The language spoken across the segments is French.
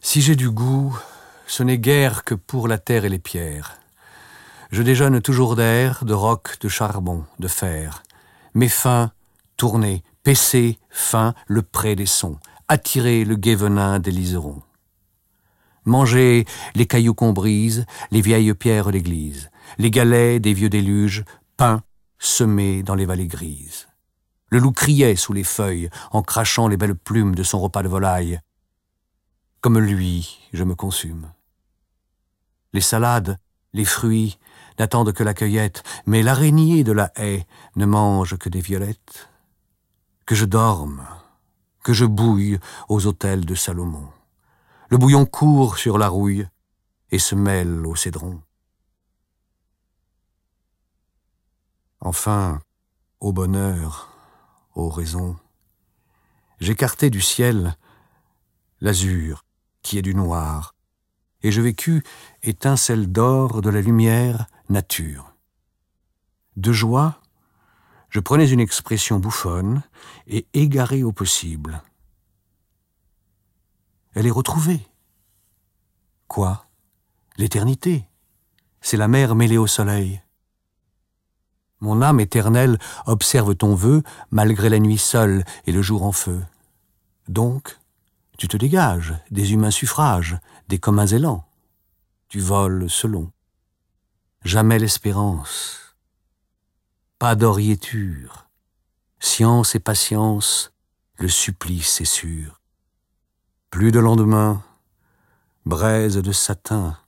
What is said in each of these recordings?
Si j'ai du goût, ce n'est guère que pour la terre et les pierres. Je déjeune toujours d'air, de roc, de charbon, de fer. Mes fins, tourner, paisser, fin, le pré des sons, attirer le gai venin des liserons. Manger les cailloux qu'on brise, les vieilles pierres d'église, les galets des vieux déluges, peints, semés dans les vallées grises. Le loup criait sous les feuilles en crachant les belles plumes de son repas de volaille. Comme lui, je me consume. Les salades, les fruits n'attendent que la cueillette, mais l'araignée de la haie ne mange que des violettes. Que je dorme, que je bouille aux hôtels de Salomon. Le bouillon court sur la rouille et se mêle au cédron. Enfin, au bonheur, ô raison. J'écartai du ciel l'azur qui est du noir, et je vécus étincelle d'or de la lumière nature. De joie, je prenais une expression bouffonne et égarée au possible. Elle est retrouvée. Quoi? L'éternité? C'est la mer mêlée au soleil. Mon âme éternelle observe ton vœu malgré la nuit seule et le jour en feu. Donc, tu te dégages des humains suffrages, des communs élans. Tu voles selon. Jamais l'espérance. Pas d'oriéture. Science et patience, le supplice est sûr. Plus de lendemain, braise de satin,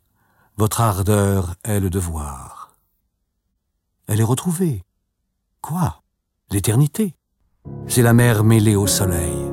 votre ardeur est le devoir. Elle est retrouvée. Quoi? L'éternité? C'est la mer mêlée au soleil.